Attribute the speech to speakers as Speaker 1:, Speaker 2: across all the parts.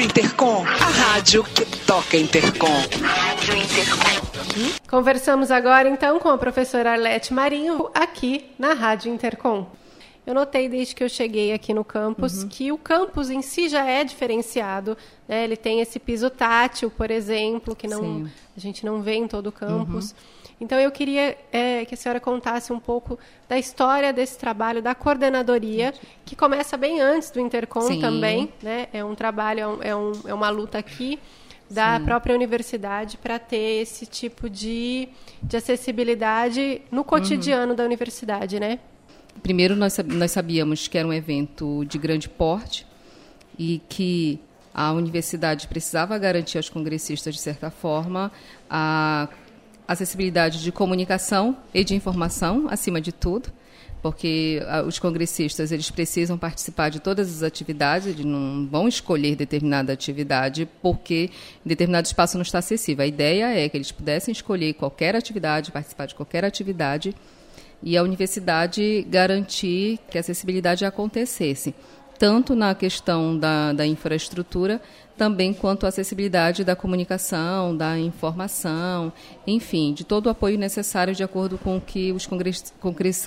Speaker 1: Rádio Intercom, a rádio que toca Intercom. Rádio
Speaker 2: Intercom. Conversamos agora então com a professora Arlete Marinho aqui na Rádio Intercom. Eu notei desde que eu cheguei aqui no campus uhum. que o campus em si já é diferenciado. Né? Ele tem esse piso tátil, por exemplo, que não, a gente não vê em todo o campus. Uhum. Então, eu queria é, que a senhora contasse um pouco da história desse trabalho da coordenadoria, que começa bem antes do Intercom Sim. também. Né? É um trabalho, é, um, é uma luta aqui da Sim. própria universidade para ter esse tipo de, de acessibilidade no cotidiano uhum. da universidade, né?
Speaker 3: Primeiro, nós, nós sabíamos que era um evento de grande porte e que a universidade precisava garantir aos congressistas, de certa forma, a acessibilidade de comunicação e de informação, acima de tudo, porque os congressistas eles precisam participar de todas as atividades, eles não vão escolher determinada atividade porque determinado espaço não está acessível. A ideia é que eles pudessem escolher qualquer atividade, participar de qualquer atividade e a universidade garantir que a acessibilidade acontecesse, tanto na questão da, da infraestrutura, também quanto à acessibilidade da comunicação, da informação, enfim, de todo o apoio necessário de acordo com o que os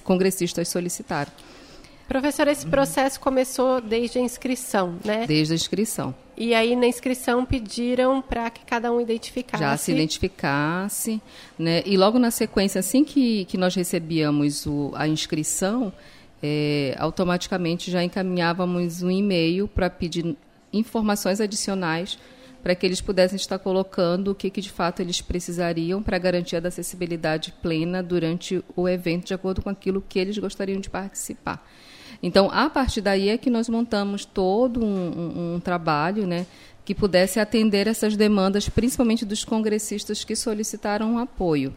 Speaker 3: congressistas solicitaram.
Speaker 2: Professor, esse processo começou desde a inscrição, né?
Speaker 3: Desde a inscrição.
Speaker 2: E aí na inscrição pediram para que cada um identificasse.
Speaker 3: Já se identificasse, né? E logo na sequência, assim que, que nós recebíamos o, a inscrição, é, automaticamente já encaminhávamos um e-mail para pedir informações adicionais para que eles pudessem estar colocando o que, que de fato eles precisariam para garantia da acessibilidade plena durante o evento, de acordo com aquilo que eles gostariam de participar. Então, a partir daí é que nós montamos todo um, um, um trabalho né, que pudesse atender essas demandas, principalmente dos congressistas que solicitaram apoio.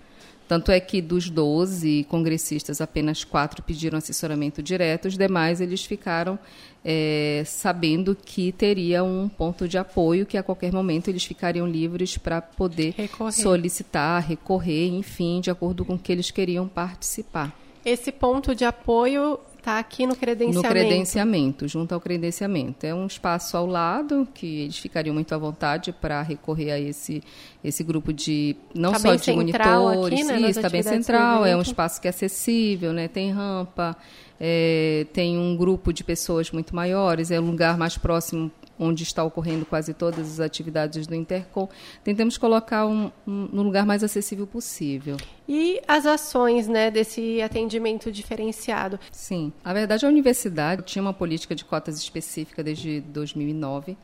Speaker 3: Tanto é que dos 12 congressistas, apenas quatro pediram assessoramento direto, os demais eles ficaram é, sabendo que teria um ponto de apoio, que a qualquer momento eles ficariam livres para poder recorrer. solicitar, recorrer, enfim, de acordo com o que eles queriam participar.
Speaker 2: Esse ponto de apoio está aqui no credenciamento.
Speaker 3: No credenciamento, junto ao credenciamento. É um espaço ao lado que eles ficariam muito à vontade para recorrer a esse, esse grupo de não tá só de monitores, aqui, né, isso está bem central, é um espaço que é acessível, né, tem rampa, é, tem um grupo de pessoas muito maiores, é um lugar mais próximo onde está ocorrendo quase todas as atividades do Intercom, tentamos colocar um, um, no lugar mais acessível possível.
Speaker 2: E as ações né, desse atendimento diferenciado?
Speaker 3: Sim, a verdade a universidade tinha uma política de cotas específica desde 2009,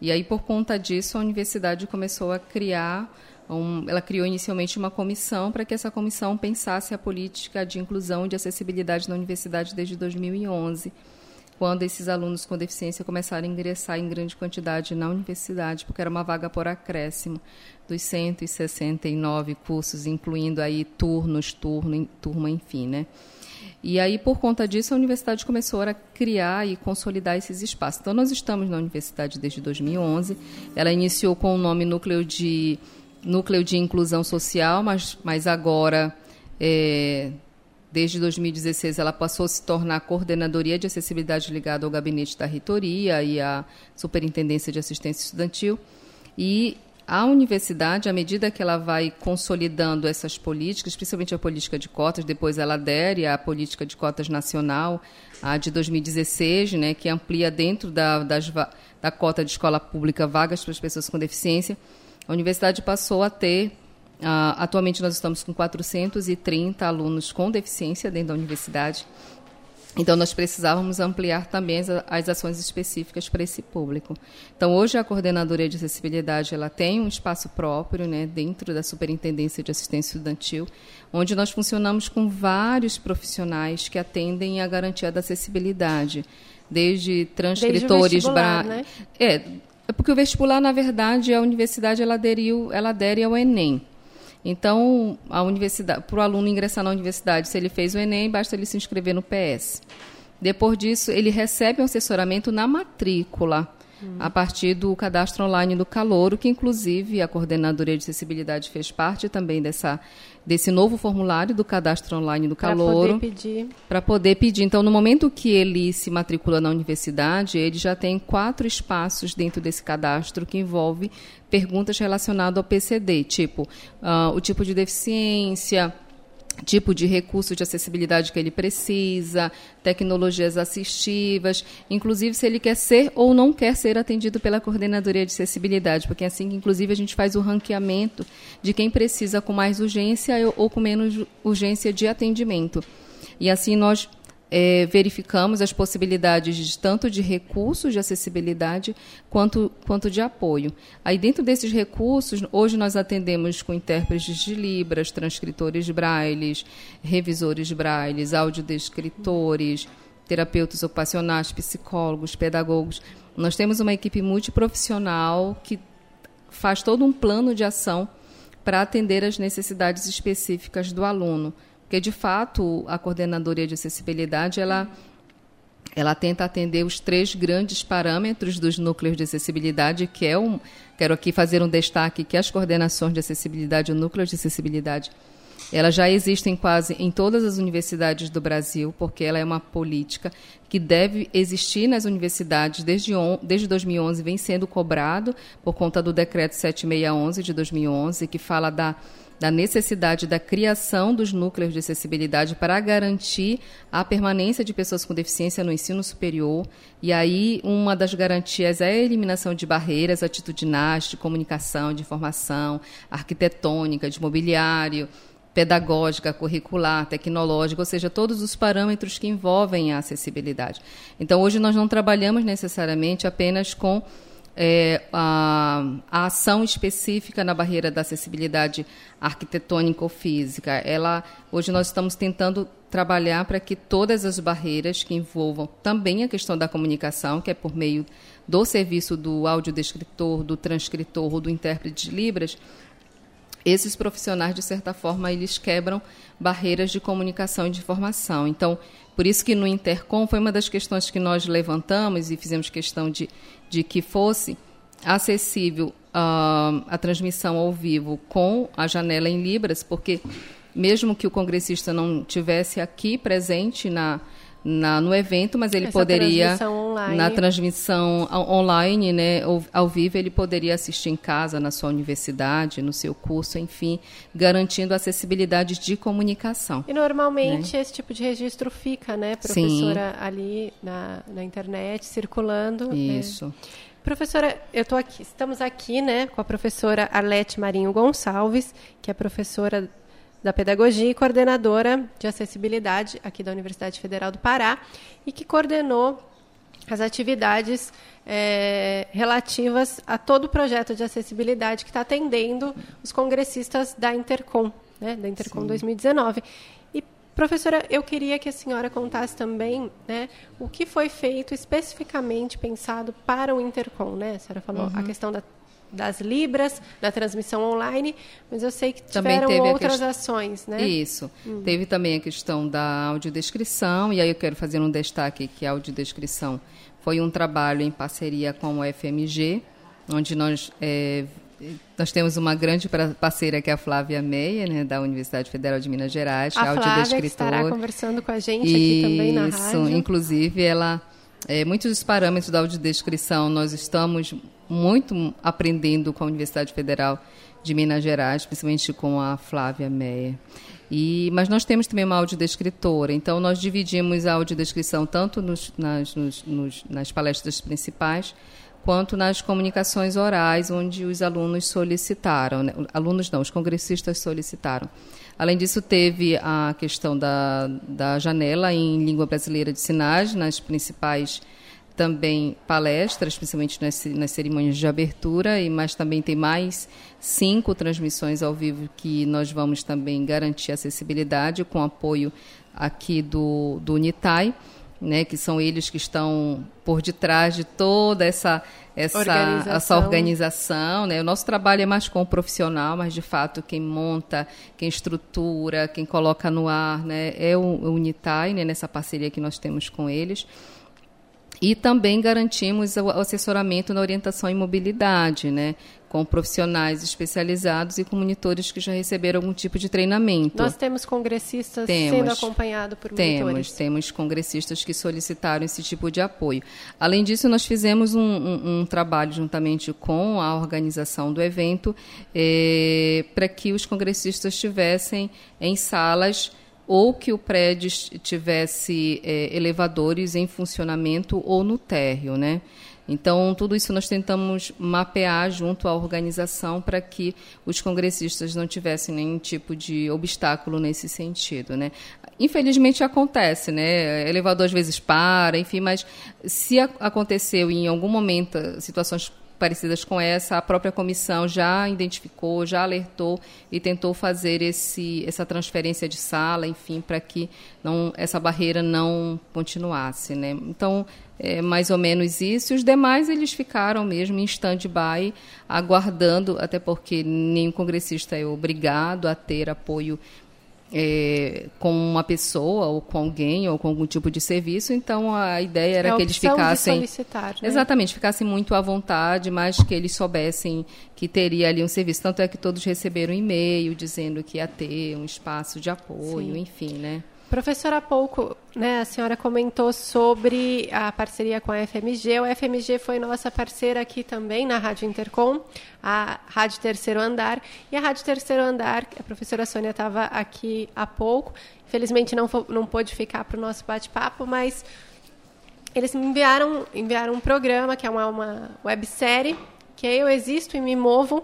Speaker 3: e aí por conta disso a universidade começou a criar um, ela criou inicialmente uma comissão para que essa comissão pensasse a política de inclusão e de acessibilidade na universidade desde 2011 quando esses alunos com deficiência começaram a ingressar em grande quantidade na universidade, porque era uma vaga por acréscimo dos 169 cursos, incluindo aí turnos, turno, turma, enfim, né? E aí, por conta disso, a universidade começou a criar e consolidar esses espaços. Então, nós estamos na universidade desde 2011. Ela iniciou com o nome Núcleo de, Núcleo de Inclusão Social, mas, mas agora é, Desde 2016, ela passou a se tornar a coordenadoria de acessibilidade ligada ao gabinete da reitoria e à superintendência de assistência estudantil. E a universidade, à medida que ela vai consolidando essas políticas, principalmente a política de cotas, depois ela adere à política de cotas nacional, a de 2016, né, que amplia dentro da, das, da cota de escola pública vagas para as pessoas com deficiência, a universidade passou a ter Uh, atualmente nós estamos com 430 alunos com deficiência dentro da universidade. Então, nós precisávamos ampliar também as, as, ações específicas para esse público. Então, hoje a Coordenadoria de Acessibilidade ela tem um espaço próprio né, dentro da Superintendência de Assistência Estudantil, onde nós funcionamos com vários profissionais que atendem a garantia da acessibilidade, desde transcritores...
Speaker 2: Desde né?
Speaker 3: É, é porque o vestibular, na verdade, a universidade ela aderiu, ela adere ao Enem. Então, a universidade, para o aluno ingressar na universidade, se ele fez o Enem, basta ele se inscrever no PS. Depois disso, ele recebe um assessoramento na matrícula. hum. a partir do cadastro online do Calouro, que inclusive a Coordenadoria de Acessibilidade fez parte também dessa, desse novo formulário do cadastro online do Calouro.
Speaker 2: Para poder pedir.
Speaker 3: Para poder pedir. Então, no momento que ele se matricula na universidade, ele já tem quatro espaços dentro desse cadastro que envolve perguntas relacionadas ao PCD, tipo uh, o tipo de deficiência tipo de recurso de acessibilidade que ele precisa, tecnologias assistivas, inclusive se ele quer ser ou não quer ser atendido pela coordenadoria de acessibilidade, porque é assim inclusive a gente faz o ranqueamento de quem precisa com mais urgência ou com menos urgência de atendimento. E assim nós é, verificamos as possibilidades de, tanto de recursos de acessibilidade quanto, quanto de apoio. Aí, dentro desses recursos, hoje nós atendemos com intérpretes de Libras, transcritores de Braille, revisores de Braille, audiodescritores, terapeutas ocupacionais, psicólogos, pedagogos. Nós temos uma equipe multiprofissional que faz todo um plano de ação para atender as necessidades específicas do aluno. Porque, de fato, a coordenadoria de acessibilidade, ela, ela tenta atender os três grandes parâmetros dos núcleos de acessibilidade, que é um... Quero aqui fazer um destaque que as coordenações de acessibilidade, o núcleo de acessibilidade, elas já existem quase em todas as universidades do Brasil, porque ela é uma política que deve existir nas universidades desde, on, desde 2011, vem sendo cobrado por conta do decreto 7611 de 2011, que fala da da necessidade da criação dos núcleos de acessibilidade para garantir a permanência de pessoas com deficiência no ensino superior. E aí, uma das garantias é a eliminação de barreiras atitudinais, de comunicação, de informação, arquitetônica, de mobiliário, pedagógica, curricular, tecnológica, ou seja, todos os parâmetros que envolvem a acessibilidade. Então, hoje nós não trabalhamos necessariamente apenas com é, a, a, ação específica na barreira da acessibilidade arquitetônica ou física. Ela, hoje nós estamos tentando trabalhar para que todas as barreiras que envolvam também a questão da comunicação, que é por meio do serviço do audiodescritor, do transcritor ou do intérprete de Libras, esses profissionais, de certa forma, eles quebram barreiras de comunicação e de informação. Então, por isso que no Intercom foi uma das questões que nós levantamos e fizemos questão de, de que fosse acessível uh, a transmissão ao vivo com a janela em Libras, porque mesmo que o congressista não tivesse aqui presente na, na, no evento, mas ele
Speaker 2: Essa
Speaker 3: poderia
Speaker 2: transmissão
Speaker 3: na transmissão online, né, ao vivo, ele poderia assistir em casa, na sua universidade, no seu curso, enfim, garantindo acessibilidade de comunicação.
Speaker 2: E normalmente né? esse tipo de registro fica, né, professora, Sim. ali na, na internet, circulando.
Speaker 3: Né? Isso.
Speaker 2: Né? Professora, eu tô aqui, estamos aqui, né, com a professora Arlete Marinho Gonçalves, que é professora da Pedagogia e coordenadora de acessibilidade aqui da Universidade Federal do Pará e que coordenou as atividades é, relativas a todo o projeto de acessibilidade que está atendendo os congressistas da Intercom, né, da Intercom Sim. 2019. E, professora, eu queria que a senhora contasse também né, o que foi feito especificamente pensado para o Intercom. Né? A senhora falou uhum. a questão da das libras, da transmissão online, mas eu sei que tiveram outras ações, né?
Speaker 3: Isso. Hum. Teve também a questão da audiodescrição, e aí eu quero fazer um destaque que a audiodescrição foi um trabalho em parceria com o FMG, onde nós é, nós temos uma grande parceira que é a Flávia Meia, né, da Universidade Federal de Minas Gerais,
Speaker 2: a que é audiodescritora. Estará conversando com a gente aqui também na rádio.
Speaker 3: Isso, inclusive ela é, muitos dos parâmetros da audiodescrição nós estamos muito aprendendo com a Universidade Federal de Minas Gerais, principalmente com a Flávia Meyer. E, mas nós temos também uma audiodescritora, então nós dividimos a audiodescrição tanto nos, nas, nos, nos, nas palestras principais, quanto nas comunicações orais, onde os alunos solicitaram, né? alunos não, os congressistas solicitaram. Além disso, teve a questão da, da janela em língua brasileira de sinais nas principais também palestras, principalmente nas, nas cerimônias de abertura, e mas também tem mais cinco transmissões ao vivo que nós vamos também garantir acessibilidade com apoio aqui do, do Unitai né, que são eles que estão por detrás de toda essa essa organização, essa organização né? O nosso trabalho é mais com o profissional, mas de fato quem monta, quem estrutura, quem coloca no ar, né, é o, o Unitai, né, nessa parceria que nós temos com eles. E também garantimos o assessoramento na orientação em mobilidade, né? com profissionais especializados e com monitores que já receberam algum tipo de treinamento.
Speaker 2: Nós temos congressistas temos, sendo acompanhados por
Speaker 3: temos,
Speaker 2: monitores?
Speaker 3: Temos congressistas que solicitaram esse tipo de apoio. Além disso, nós fizemos um, um, um trabalho juntamente com a organização do evento eh, para que os congressistas estivessem em salas ou que o prédio tivesse é, elevadores em funcionamento ou no térreo, né? Então, tudo isso nós tentamos mapear junto à organização para que os congressistas não tivessem nenhum tipo de obstáculo nesse sentido, né? Infelizmente acontece, né? Elevador às vezes para, enfim, mas se aconteceu em algum momento situações parecidas com essa, a própria comissão já identificou, já alertou e tentou fazer esse, essa transferência de sala, enfim, para que não, essa barreira não continuasse. Né? Então, é mais ou menos isso. Os demais, eles ficaram mesmo em stand-by, aguardando, até porque nenhum congressista é obrigado a ter apoio é, com uma pessoa ou com alguém ou com algum tipo de serviço. Então a ideia era
Speaker 2: é
Speaker 3: que eles ficassem
Speaker 2: né?
Speaker 3: exatamente ficassem muito à vontade, mas que eles soubessem que teria ali um serviço. Tanto é que todos receberam um e-mail dizendo que ia ter um espaço de apoio, Sim. enfim, né?
Speaker 2: Professora, há pouco né, a senhora comentou sobre a parceria com a FMG. O FMG foi nossa parceira aqui também na Rádio Intercom, a Rádio Terceiro Andar. E a Rádio Terceiro Andar, a professora Sônia estava aqui há pouco, infelizmente não, não pôde ficar para o nosso bate-papo, mas eles me enviaram, enviaram um programa que é uma, uma websérie, que é Eu Existo e Me Movo,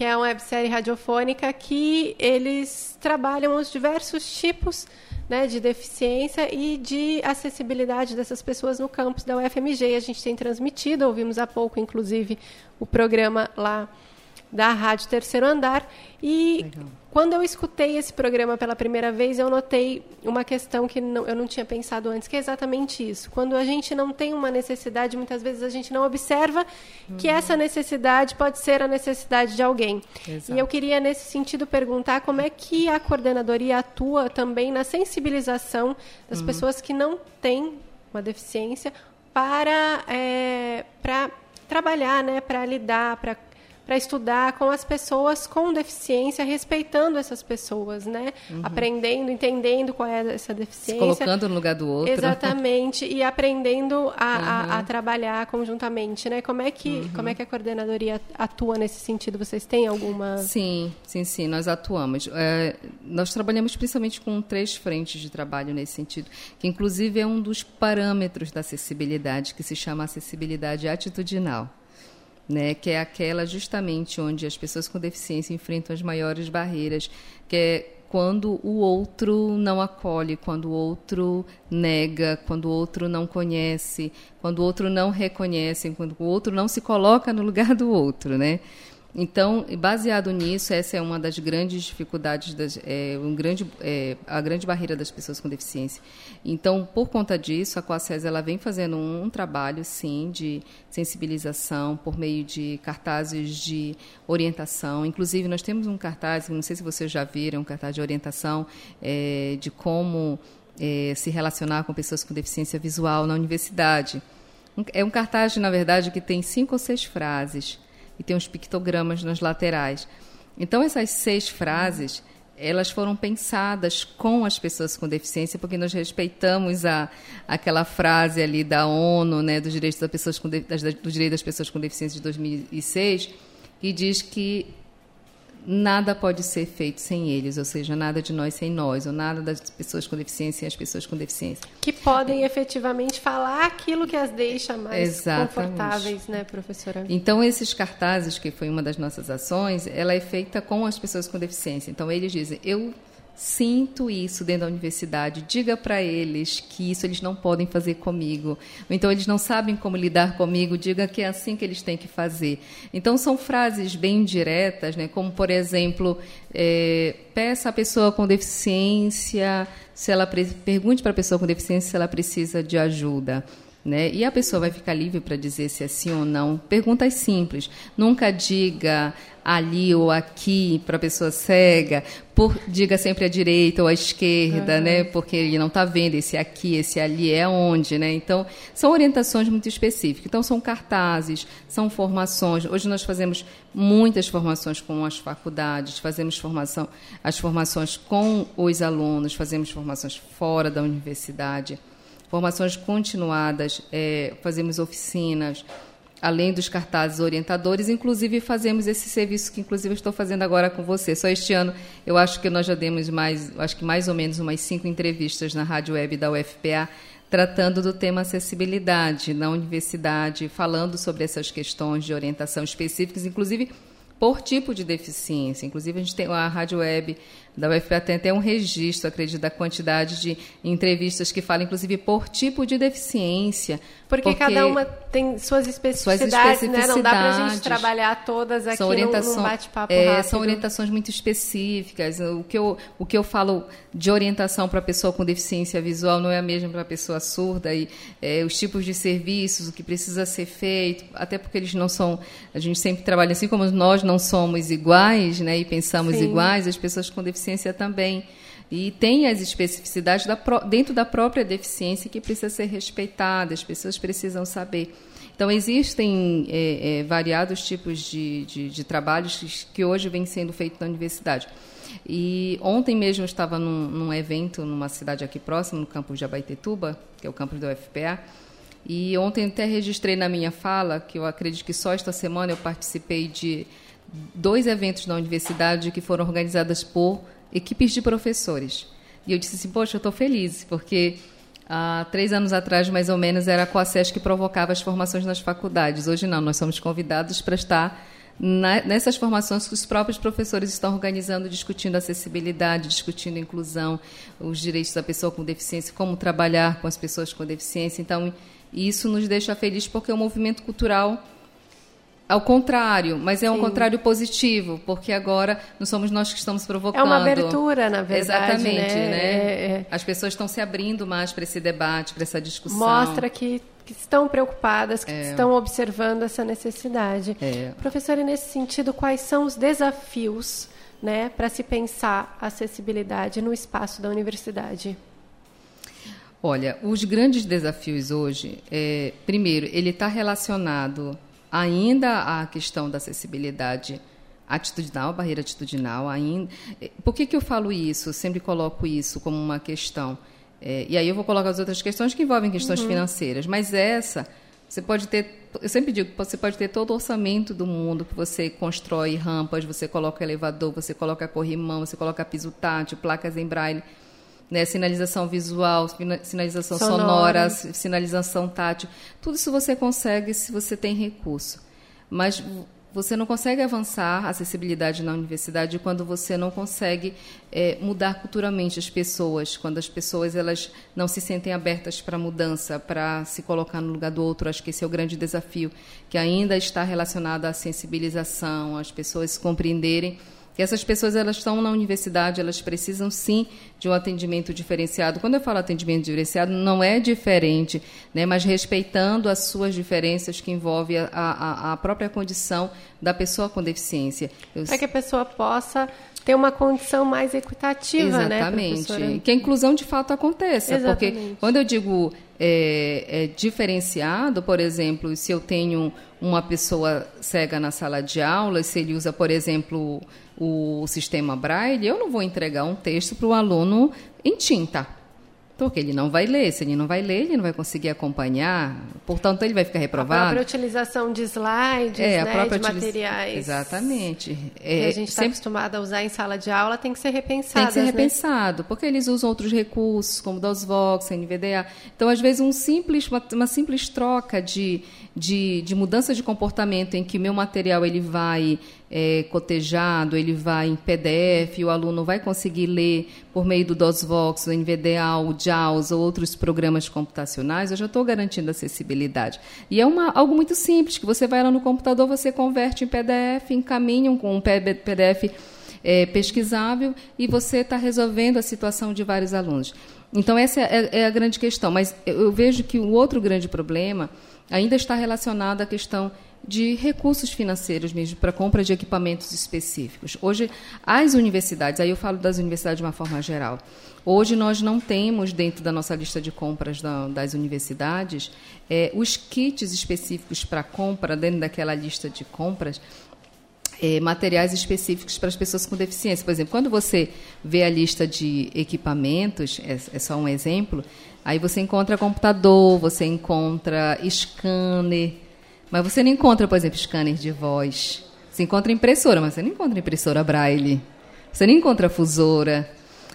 Speaker 2: que é uma websérie radiofônica que eles trabalham os diversos tipos né, de deficiência e de acessibilidade dessas pessoas no campus da UFMG. A gente tem transmitido, ouvimos há pouco, inclusive, o programa lá da Rádio Terceiro Andar. E Legal. quando eu escutei esse programa pela primeira vez, eu notei uma questão que não, eu não tinha pensado antes, que é exatamente isso. Quando a gente não tem uma necessidade, muitas vezes a gente não observa uhum. que essa necessidade pode ser a necessidade de alguém. Exato. E eu queria, nesse sentido, perguntar como é que a coordenadoria atua também na sensibilização das uhum. pessoas que não têm uma deficiência para, é, para trabalhar, né, para lidar, para para estudar com as pessoas com deficiência, respeitando essas pessoas, né? Uhum. Aprendendo, entendendo qual é essa deficiência.
Speaker 3: Se colocando no lugar do outro.
Speaker 2: Exatamente, e aprendendo a, uhum. a, a, trabalhar conjuntamente, né? Como é, que, uhum. como é que a coordenadoria atua nesse sentido? Vocês têm alguma...
Speaker 3: Sim, sim, sim, nós atuamos. É, nós trabalhamos principalmente com três frentes de trabalho nesse sentido, que inclusive é um dos parâmetros da acessibilidade, que se chama acessibilidade atitudinal né, que é aquela justamente onde as pessoas com deficiência enfrentam as maiores barreiras, que é quando o outro não acolhe, quando o outro nega, quando o outro não conhece, quando o outro não reconhece, quando o outro não se coloca no lugar do outro, né? Então, baseado nisso, essa é uma das grandes dificuldades, das, é, um grande, é, a grande barreira das pessoas com deficiência. Então, por conta disso, a Coacés ela vem fazendo um, um, trabalho, sim, de sensibilização por meio de cartazes de orientação. Inclusive, nós temos um cartaz, não sei se vocês já viram, um cartaz de orientação é, de como é, se relacionar com pessoas com deficiência visual na universidade. É um cartaz, na verdade, que tem cinco ou seis frases e tem uns pictogramas nas laterais. Então, essas seis frases, elas foram pensadas com as pessoas com deficiência, porque nós respeitamos a, aquela frase ali da ONU, né, dos direitos das pessoas com de, das, do direito das pessoas com deficiência de 2006, que diz que nada pode ser feito sem eles, ou seja, nada de nós sem nós, ou nada das pessoas com deficiência sem as pessoas com deficiência.
Speaker 2: Que podem efetivamente falar aquilo que as deixa mais Exatamente. confortáveis, né, professora?
Speaker 3: Então, esses cartazes, que foi uma das nossas ações, ela é feita com as pessoas com deficiência. Então, eles dizem, eu sinto isso dentro da universidade, diga para eles que isso eles não podem fazer comigo. Então eles não sabem como lidar comigo, diga que é assim que eles têm que fazer. Então são frases bem diretas, né? como por exemplo, é, peça à pessoa com deficiência, se ela pergunte para a pessoa com deficiência se ela precisa de ajuda. Né? E a pessoa vai ficar livre para dizer se é sim ou não. Perguntas simples. Nunca diga ali ou aqui para a pessoa cega, por, diga sempre à direita ou à esquerda, uhum. né? Porque ele não está vendo esse aqui, esse ali é onde, né? Então, são orientações muito específicas. Então, são cartazes, são formações. Hoje nós fazemos muitas formações com as faculdades, fazemos formação, as formações com os alunos, fazemos formações fora da universidade formações continuadas, é, fazemos oficinas, além dos cartazes orientadores, inclusive fazemos esse serviço que inclusive estou fazendo agora com você. Só este ano eu acho que nós já demos mais, acho que mais ou menos umas cinco entrevistas na rádio web da UFPA tratando do tema acessibilidade na universidade, falando sobre essas questões de orientação específicas, inclusive por tipo de deficiência. Inclusive, a gente tem a rádio web da UFPA tem até um registro, acredito, da quantidade de entrevistas que falam, inclusive, por tipo de deficiência.
Speaker 2: Porque, porque cada uma tem suas especificidades, suas especificidades né? Não dá para a gente trabalhar todas aqui orientação, num bate-papo é, rápido.
Speaker 3: São orientações muito específicas. O que eu, o que eu falo de orientação para a pessoa com deficiência visual não é a mesma para a pessoa surda. E é, os tipos de serviços, o que precisa ser feito, até porque eles não são... A gente sempre trabalha assim, como nós não somos iguais né, e pensamos Sim. iguais, as pessoas com deficiência deficiência também. E tem as especificidades da, dentro da própria deficiência que precisa ser respeitada, as pessoas precisam saber. Então, existem é, é, variados tipos de, de, de, trabalhos que hoje vêm sendo feitos na universidade. E ontem mesmo eu estava num, num, evento numa cidade aqui próxima, no campus de Abaetetuba, que é o campus da UFPA, e ontem até registrei na minha fala, que eu acredito que só esta semana eu participei de dois eventos na universidade que foram organizados por equipes de professores. E eu disse assim, poxa, eu estou feliz, porque há três anos atrás, mais ou menos, era a Coacés que provocava as formações nas faculdades. Hoje não, nós somos convidados para estar na, nessas formações que os próprios professores estão organizando, discutindo acessibilidade, discutindo inclusão, os direitos da pessoa com deficiência, como trabalhar com as pessoas com deficiência. Então, isso nos deixa felizes porque o movimento cultural ao contrário, mas é um Sim. contrário positivo, porque agora não somos nós que estamos provocando. É
Speaker 2: uma abertura, na verdade.
Speaker 3: Exatamente,
Speaker 2: né?
Speaker 3: né? É, é. As pessoas estão se abrindo mais para esse debate, para essa discussão.
Speaker 2: Mostra que, que estão preocupadas, que é. estão observando essa necessidade.
Speaker 3: É.
Speaker 2: Professora, nesse sentido, quais são os desafios né, para se pensar acessibilidade no espaço da universidade?
Speaker 3: Olha, os grandes desafios hoje, é, primeiro, ele está relacionado ainda a questão da acessibilidade atitudinal, barreira atitudinal, ainda. Por que, que eu falo isso? Eu sempre coloco isso como uma questão. É, e aí eu vou colocar as outras questões que envolvem questões uhum. financeiras, mas essa você pode ter, eu sempre digo, você pode ter todo o orçamento do mundo que você constrói rampas, você coloca elevador, você coloca corrimão, você coloca piso tátil, placas em braille né, sinalização visual, sinalização sonora. sonora, sinalização tátil. Tudo isso você consegue se você tem recurso. Mas você não consegue avançar a acessibilidade na universidade quando você não consegue é, mudar culturalmente as pessoas, quando as pessoas elas não se sentem abertas para mudança, para se colocar no lugar do outro. Acho que esse é o grande desafio, que ainda está relacionado à sensibilização, as pessoas compreenderem que essas pessoas elas estão na universidade, elas precisam sim de um atendimento diferenciado. Quando eu falo atendimento diferenciado, não é diferente, né, mas respeitando as suas diferenças que envolvem a, a, a própria condição da pessoa com deficiência.
Speaker 2: Para que a pessoa possa ter uma condição mais equitativa,
Speaker 3: Exatamente. né, Exatamente. Que a inclusão de fato aconteça. Exatamente. Porque quando eu digo é, é, diferenciado, por exemplo, se eu tenho uma pessoa cega na sala de aula, se ele usa, por exemplo, o sistema Braille, eu não vou entregar um texto para o aluno em tinta. Porque ele não vai ler. Se ele não vai ler, ele não vai conseguir acompanhar. Portanto, ele vai ficar reprovado. A
Speaker 2: própria utilização de slides, é, né, de materiais.
Speaker 3: Exatamente.
Speaker 2: É, que a gente está sempre... acostumado a usar em sala de aula tem que ser repensado.
Speaker 3: Tem que ser né? repensado, porque eles usam outros recursos, como DOSVOX, NVDA. Então, às vezes, um simples, uma, uma simples troca de, de, de mudança de comportamento em que meu material ele vai é, cotejado, ele vai em PDF, o aluno vai conseguir ler por meio do DOSVOX, o NVDA, o JAWS ou outros programas computacionais, eu já estou garantindo acessibilidade. E é uma, algo muito simples, que você vai lá no computador, você converte em PDF, encaminha com um PDF é, pesquisável e você está resolvendo a situação de vários alunos. Então, essa é, é a grande questão. Mas eu vejo que o outro grande problema ainda está relacionado à questão de recursos financeiros mesmo para compra de equipamentos específicos. Hoje, as universidades, aí eu falo das universidades de uma forma geral, hoje nós não temos dentro da nossa lista de compras da, das universidades é, os kits específicos para compra dentro daquela lista de compras é, materiais específicos para as pessoas com deficiência. Por exemplo, quando você vê a lista de equipamentos, é, é só um exemplo, aí você encontra computador, você encontra scanner, mas você não encontra, por exemplo, scanner de voz. Você encontra impressora, mas você não encontra impressora braille. Você não encontra fusora.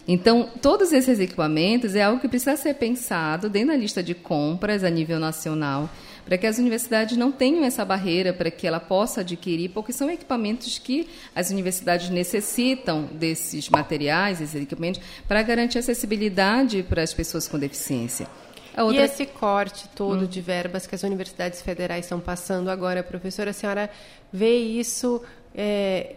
Speaker 3: Então, todos esses equipamentos é algo que precisa ser pensado dentro da lista de compras a nível nacional para que as universidades não tenham essa barreira para que ela possa adquirir, porque são equipamentos que as universidades necessitam desses materiais, esses equipamentos, para garantir acessibilidade para as pessoas com deficiência.
Speaker 2: Outra... E esse corte todo hum. de verbas que as universidades federais estão passando agora, professora, a senhora vê isso? É,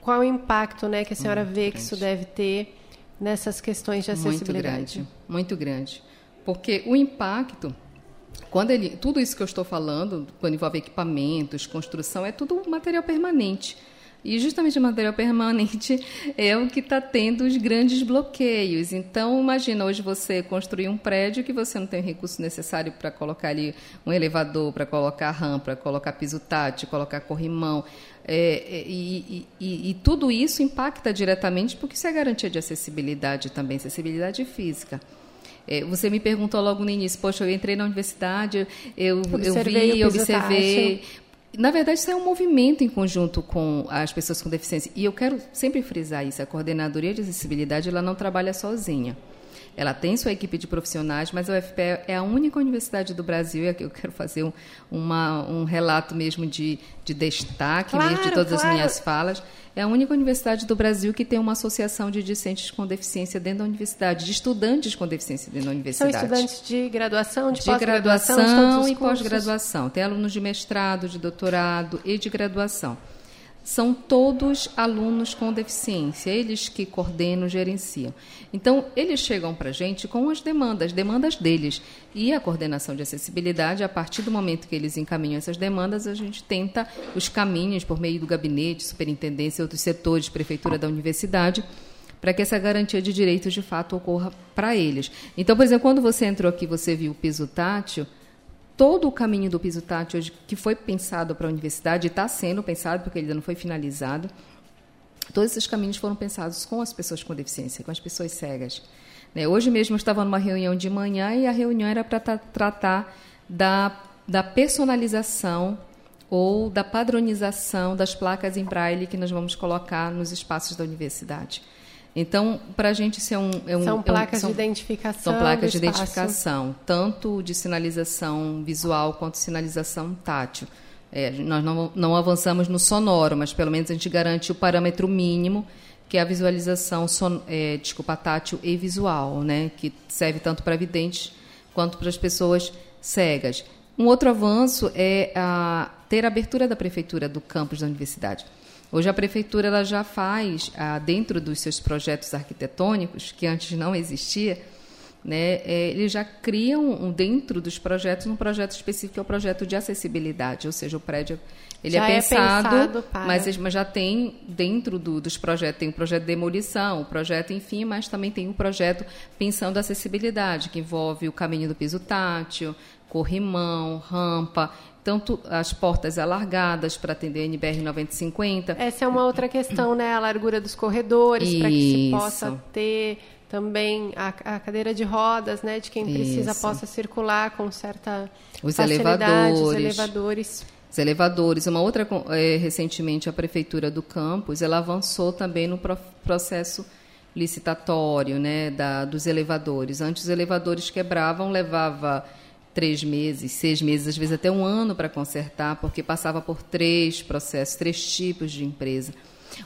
Speaker 2: qual o impacto né, que a senhora vê que isso deve ter nessas questões de acessibilidade?
Speaker 3: Muito grande, muito grande. Porque o impacto quando ele, tudo isso que eu estou falando, quando envolve equipamentos, construção, é tudo material permanente. E justamente o material permanente é o que está tendo os grandes bloqueios. Então, imagina hoje você construir um prédio que você não tem o recurso necessário para colocar ali um elevador, para colocar rampa, para colocar piso tátil, colocar corrimão. É, é, e, e, e, tudo isso impacta diretamente porque isso é garantia de acessibilidade também, acessibilidade física. É, você me perguntou logo no início, poxa, eu entrei na universidade, eu, eu vi, eu observei. Na verdade, isso é um movimento em conjunto com as pessoas com deficiência. E eu quero sempre frisar isso: a coordenadoria de acessibilidade ela não trabalha sozinha. Ela tem sua equipe de profissionais, mas a UFPE é a única universidade do Brasil, e aqui eu quero fazer um, uma, um relato mesmo de, de destaque claro, mesmo de todas claro. as minhas falas. É a única universidade do Brasil que tem uma associação de discentes com deficiência dentro da universidade, de estudantes com deficiência dentro da universidade.
Speaker 2: São estudantes de graduação, de,
Speaker 3: de pós-graduação? De graduação e pós-graduação. Tem alunos de mestrado, de doutorado e de graduação são todos alunos com deficiência, eles que coordenam, gerenciam. Então, eles chegam para a gente com as demandas, demandas deles. E a coordenação de acessibilidade, a partir do momento que eles encaminham essas demandas, a gente tenta os caminhos por meio do gabinete, superintendência outros setores, prefeitura da universidade, para que essa garantia de direitos de fato ocorra para eles. Então, por exemplo, quando você entrou aqui, você viu o piso tátil, todo o caminho do piso tátil hoje, que foi pensado para a universidade, está sendo pensado, porque ele ainda não foi finalizado, todos esses caminhos foram pensados com as pessoas com deficiência, com as pessoas cegas. Né? Hoje mesmo eu estava numa reunião de manhã e a reunião era para tratar da, da personalização ou da padronização das placas em braille que nós vamos colocar nos espaços da universidade. Então, para a gente é um, é um
Speaker 2: são placas
Speaker 3: é um,
Speaker 2: são, de identificação.
Speaker 3: São placas de identificação, tanto de sinalização visual quanto sinalização tátil. É, nós não, não avançamos no sonoro, mas pelo menos a gente garante o parâmetro mínimo, que é a visualização son, é, desculpa, tátil e visual, né, que serve tanto para videntes quanto para as pessoas cegas. Um outro avanço é a, ter a abertura da prefeitura do campus da universidade. Hoje a prefeitura ela já faz, ah, dentro dos seus projetos arquitetônicos, que antes não existia, né, é, eles já criam um, dentro dos projetos um projeto específico que é o projeto de acessibilidade, ou seja, o prédio ele é, é pensado, é pensado mas, mas, já tem dentro do, dos projetos tem o projeto de demolição, o projeto enfim, mas também tem o um projeto pensando acessibilidade que envolve o caminho do piso tátil, corrimão, rampa tanto as portas alargadas para atender a NBR 9050.
Speaker 2: Essa é uma outra questão, né? A largura dos corredores, para que se possa ter também a, a, cadeira de rodas, né? De quem precisa Isso. possa circular com certa
Speaker 3: os elevadores.
Speaker 2: Os elevadores.
Speaker 3: Os elevadores. Uma outra, é, recentemente, a Prefeitura do Campus, ela avançou também no processo licitatório né, da, dos elevadores. Antes, os elevadores quebravam, levava três meses, seis meses, às vezes até um ano para consertar, porque passava por três processos, três tipos de empresa.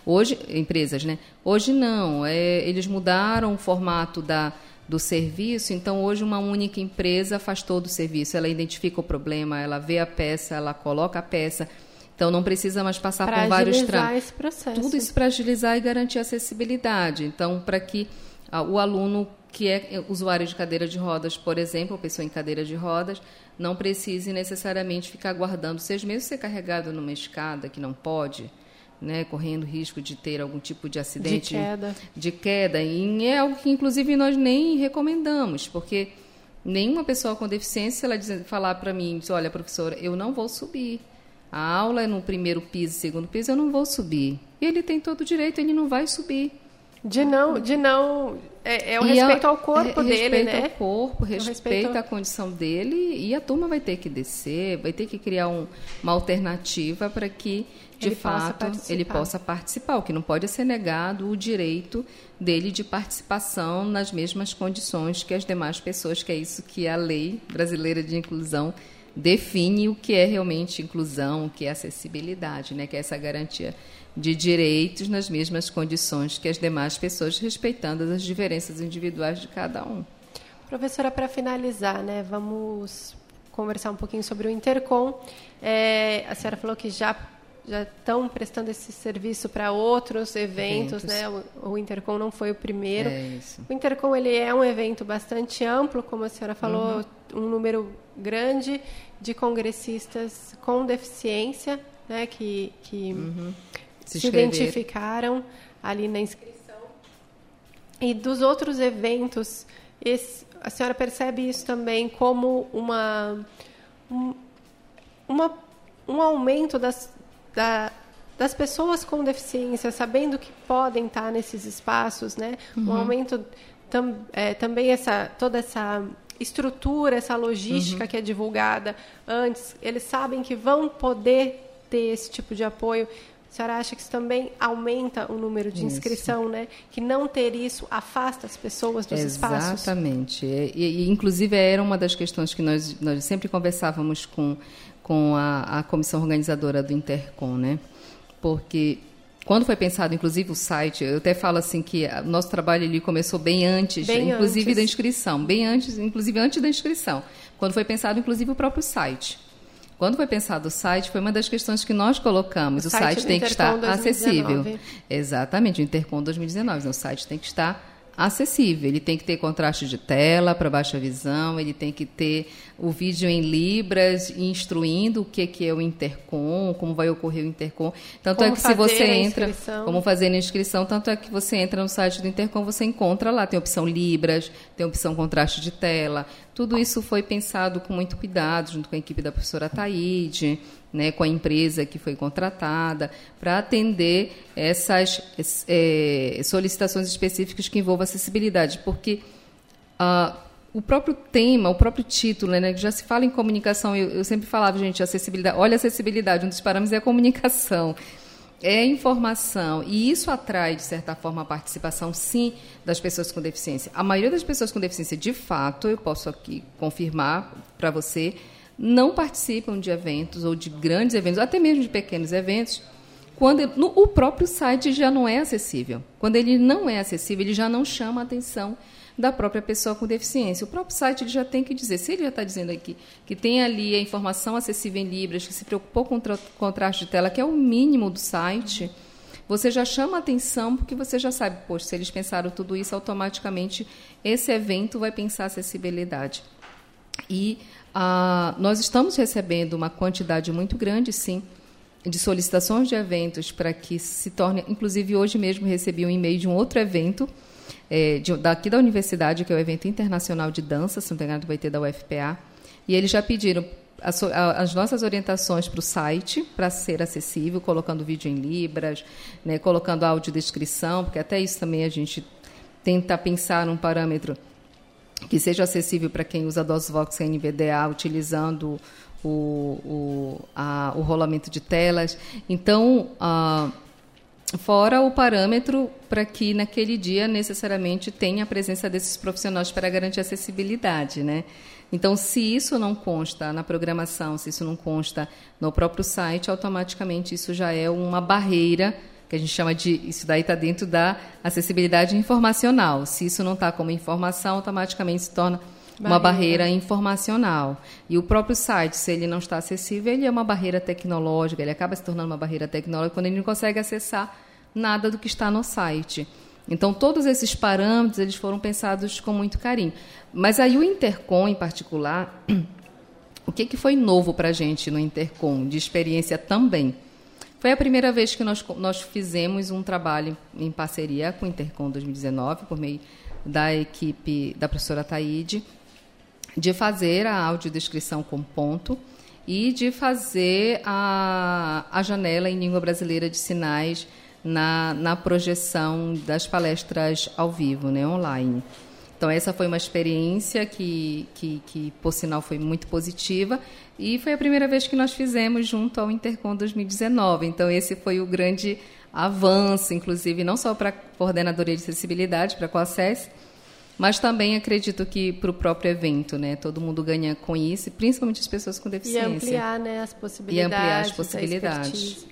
Speaker 3: Hoje, empresas, né? Hoje não, é, eles mudaram o formato da, do serviço, então hoje uma única empresa faz todo o serviço. Ela identifica o problema, ela vê a peça, ela coloca a peça. Então não precisa mais passar
Speaker 2: pra
Speaker 3: por vários
Speaker 2: trâmites. esse processo.
Speaker 3: Tudo isso para agilizar e garantir acessibilidade. Então, para que o aluno que é usuário de cadeira de rodas, por exemplo, ou pessoa em cadeira de rodas, não precise necessariamente ficar aguardando seis meses ser carregado numa escada que não pode, né, correndo risco de ter algum tipo de acidente
Speaker 2: de queda.
Speaker 3: De queda. E é algo que, inclusive, nós nem recomendamos, porque nenhuma pessoa com deficiência ela diz, falar para mim, diz, olha, professora, eu não vou subir. A aula é no primeiro piso, segundo piso, eu não vou subir. E ele tem todo o direito, ele não vai subir.
Speaker 2: De não, de não. É, é o e respeito ao corpo
Speaker 3: é,
Speaker 2: dele, né?
Speaker 3: Respeito ao corpo, respeito, respeito à condição dele e a turma vai ter que descer, vai ter que criar um, uma alternativa para que, de
Speaker 2: ele
Speaker 3: fato,
Speaker 2: possa
Speaker 3: ele possa participar. O que não pode ser negado o direito dele de participação nas mesmas condições que as demais pessoas, que é isso que a lei brasileira de inclusão define o que é realmente inclusão, o que é acessibilidade, né? que é essa garantia de direitos nas mesmas condições que as demais pessoas, respeitando as diferenças individuais de cada um.
Speaker 2: Professora, para finalizar, né, vamos conversar um pouquinho sobre o Intercom. É, a senhora falou que já já estão prestando esse serviço para outros eventos, eventos. né? O, o, Intercom não foi o primeiro.
Speaker 3: É
Speaker 2: o Intercom ele é um evento bastante amplo, como a senhora falou, uhum. um número grande de congressistas com deficiência, né? Que, que uhum se, se identificaram ali na inscrição. E dos outros eventos, esse, a senhora percebe isso também como uma, um, uma, um aumento das, da, das pessoas com deficiência, sabendo que podem estar nesses espaços, né? Uhum. Um aumento tam, é, também essa toda essa estrutura, essa logística uhum. que é divulgada antes, eles sabem que vão poder ter esse tipo de apoio. A senhora acha que isso também aumenta o número de inscrição, isso. né? Que não ter isso afasta as pessoas dos
Speaker 3: Exatamente.
Speaker 2: espaços?
Speaker 3: Exatamente. E, e, inclusive, era uma das questões que nós, nós sempre conversávamos com, com a, a comissão organizadora do Intercom, né? Porque quando foi pensado, inclusive, o site, eu até falo assim que o nosso trabalho ali começou bem antes,
Speaker 2: bem
Speaker 3: inclusive
Speaker 2: antes.
Speaker 3: da inscrição, bem antes, inclusive antes da inscrição, quando foi pensado, inclusive, o próprio site. Quando foi pensado o site, foi uma das questões que nós colocamos. O, o site, site tem que estar 2019. acessível. Exatamente, o Intercom 2019. O site tem que estar acessível. Ele tem que ter contraste de tela para baixa visão, ele tem que ter o vídeo em libras instruindo o que, que é o intercom, como vai ocorrer o intercom. Tanto
Speaker 2: como
Speaker 3: é que se você entra, como fazer a inscrição, tanto é que você entra no site do intercom, você encontra lá, tem a opção libras, tem a opção contraste de tela. Tudo isso foi pensado com muito cuidado, junto com a equipe da professora Taíde, né, com a empresa que foi contratada, para atender essas é, solicitações específicas que envolvam acessibilidade, porque ah, o próprio tema, o próprio título, né, já se fala em comunicação, eu, eu sempre falava, gente, acessibilidade, olha a acessibilidade, um dos parâmetros é a comunicação é informação e isso atrai de certa forma a participação sim das pessoas com deficiência. A maioria das pessoas com deficiência, de fato, eu posso aqui confirmar para você, não participam de eventos ou de grandes eventos, até mesmo de pequenos eventos, quando no, o próprio site já não é acessível. Quando ele não é acessível, ele já não chama a atenção da própria pessoa com deficiência. O próprio site ele já tem que dizer, se ele já está dizendo aqui que tem ali a informação acessível em Libras, que se preocupou com o contraste de tela, que é o mínimo do site, você já chama a atenção porque você já sabe, poxa, se eles pensaram tudo isso, automaticamente esse evento vai pensar acessibilidade. E ah, nós estamos recebendo uma quantidade muito grande, sim, de solicitações de eventos para que se torne. Inclusive, hoje mesmo recebi um e-mail de um outro evento é, de, daqui da universidade, que é o evento internacional de dança, se não engano, vai ter da UFPA. E eles já pediram as, as nossas orientações para o site, para ser acessível, colocando vídeo em Libras, né, colocando audiodescrição, porque até isso também a gente tenta pensar num parâmetro que seja acessível para quem usa DOSVOX NVDA, utilizando o, o, a, o rolamento de telas. Então, uh, fora o parâmetro para que naquele dia necessariamente tenha a presença desses profissionais para garantir acessibilidade, né? Então, se isso não consta na programação, se isso não consta no próprio site, automaticamente isso já é uma barreira que a gente chama de isso daí está dentro da acessibilidade informacional. Se isso não está como informação, automaticamente se torna barreira. uma barreira informacional. E o próprio site, se ele não está acessível, ele é uma barreira tecnológica, ele acaba se tornando uma barreira tecnológica quando ele não consegue acessar nada do que está no site. Então, todos esses parâmetros eles foram pensados com muito carinho. Mas aí o Intercom, em particular, o que, que foi novo para a gente no Intercom, de experiência também? Foi a primeira vez que nós, nós fizemos um trabalho em parceria com o Intercom 2019, por meio da equipe da professora Taide, de fazer a audiodescrição com ponto e de fazer a, a janela em língua brasileira de sinais na, na projeção das palestras ao vivo, né, online. Então, essa foi uma experiência que, que, que, por sinal, foi muito positiva e foi a primeira vez que nós fizemos junto ao Intercom 2019. Então, esse foi o grande avanço, inclusive, não só para a Coordenadoria de Acessibilidade, para a COACES, mas também acredito que para o próprio evento, né? Todo mundo ganha com isso, principalmente as pessoas com deficiência.
Speaker 2: E ampliar né, as possibilidades.
Speaker 3: E ampliar as possibilidades.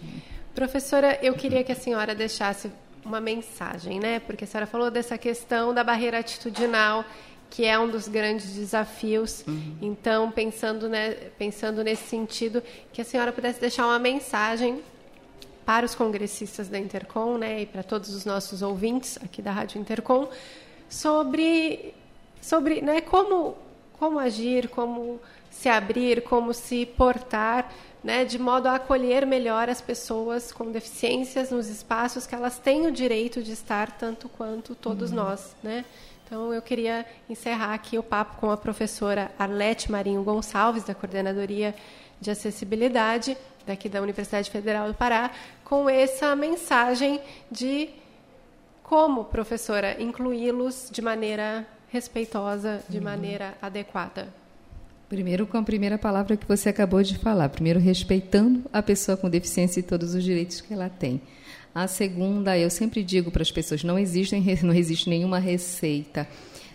Speaker 2: Professora, eu queria que a senhora deixasse uma mensagem, né? Porque a senhora falou dessa questão da barreira atitudinal, que é um dos grandes desafios. Uhum. Então, pensando, né, pensando nesse sentido, que a senhora pudesse deixar uma mensagem para os congressistas da Intercom, né, e para todos os nossos ouvintes aqui da Rádio Intercom, sobre, sobre né, como, como agir, como se abrir, como se portar, né, de modo a acolher melhor as pessoas com deficiências nos espaços que elas têm o direito de estar tanto quanto todos uhum. nós, né? Então eu queria encerrar aqui o papo com a professora Arlete Marinho Gonçalves da Coordenadoria de Acessibilidade daqui da Universidade Federal do Pará, com essa mensagem de como, professora, incluí-los de maneira respeitosa, de uhum. maneira adequada?
Speaker 3: Primeiro, com a primeira palavra que você acabou de falar. Primeiro, respeitando a pessoa com deficiência e todos os direitos que ela tem. A segunda, eu sempre digo para as pessoas, não, existem, não existe nenhuma receita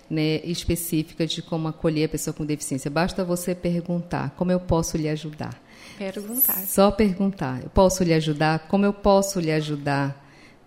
Speaker 3: né, específica de como acolher a pessoa com deficiência. Basta você perguntar, como eu posso lhe ajudar?
Speaker 2: Perguntar.
Speaker 3: Só perguntar. Eu posso lhe ajudar? Como eu posso lhe ajudar?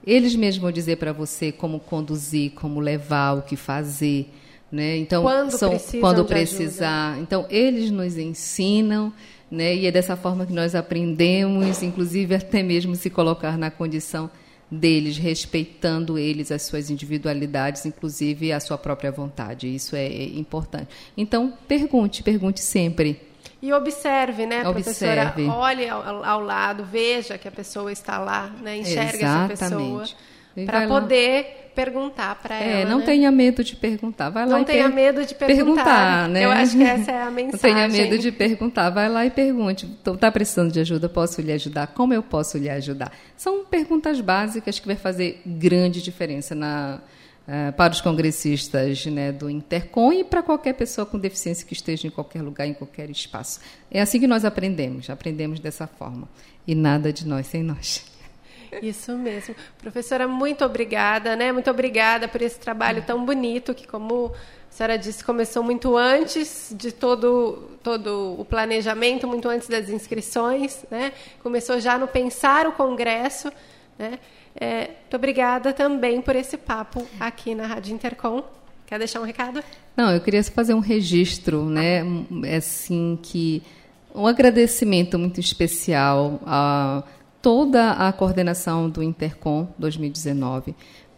Speaker 3: Eles mesmos vão dizer para você como conduzir, como levar, o que fazer. Né? Então,
Speaker 2: quando,
Speaker 3: são, quando precisar.
Speaker 2: Ajuda.
Speaker 3: Então, eles nos ensinam, né? e é dessa forma que nós aprendemos, inclusive até mesmo se colocar na condição deles, respeitando eles, as suas individualidades, inclusive a sua própria vontade. Isso é importante. Então, pergunte, pergunte sempre.
Speaker 2: E observe, né, observe. professora? Olhe ao, ao, lado, veja que a pessoa está lá, né, enxergue Exatamente. essa pessoa. Para poder perguntar para
Speaker 3: é,
Speaker 2: ela.
Speaker 3: não
Speaker 2: né?
Speaker 3: tenha medo de perguntar. Vai lá
Speaker 2: não tenha
Speaker 3: per
Speaker 2: medo de perguntar. perguntar né? Eu acho que essa é a mensagem.
Speaker 3: Não tenha medo de perguntar. Vai lá e pergunte. Está precisando de ajuda? Posso lhe ajudar? Como eu posso lhe ajudar? São perguntas básicas que vai fazer grande diferença na, uh, para os congressistas né, do Intercom e para qualquer pessoa com deficiência que esteja em qualquer lugar, em qualquer espaço. É assim que nós aprendemos, aprendemos dessa forma. E nada de nós sem nós.
Speaker 2: Isso mesmo. Professora, muito obrigada, né? Muito obrigada por esse trabalho tão bonito que, como a senhora disse, começou muito antes de todo, todo o planejamento, muito antes das inscrições, né? Começou já no pensar o congresso, né? É, muito obrigada também por esse papo aqui na Rádio Intercom. Quer deixar um recado?
Speaker 3: Não, eu queria fazer um registro, né? Assim que um agradecimento muito especial a toda a coordenação do Intercom 2019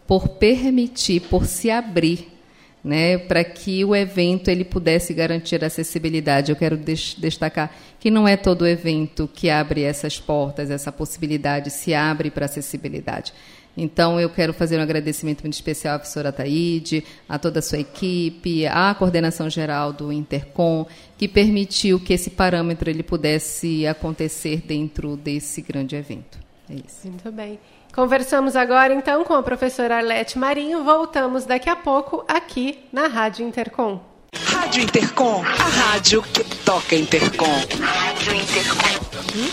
Speaker 3: por permitir, por se abrir né, para que o evento ele pudesse garantir acessibilidade. Eu quero destacar que não é todo evento que abre essas portas, essa possibilidade se abre para acessibilidade. Então, eu quero fazer um agradecimento muito especial à professora Taide, a toda a sua equipe, à coordenação geral do Intercom, que permitiu que esse parâmetro ele pudesse acontecer dentro desse grande evento. É isso.
Speaker 2: Muito bem. Conversamos agora então com a professora Arlete Marinho. Voltamos daqui a pouco aqui na Rádio Intercom.
Speaker 1: Rádio Intercom, a rádio que toca Intercom. Rádio Intercom.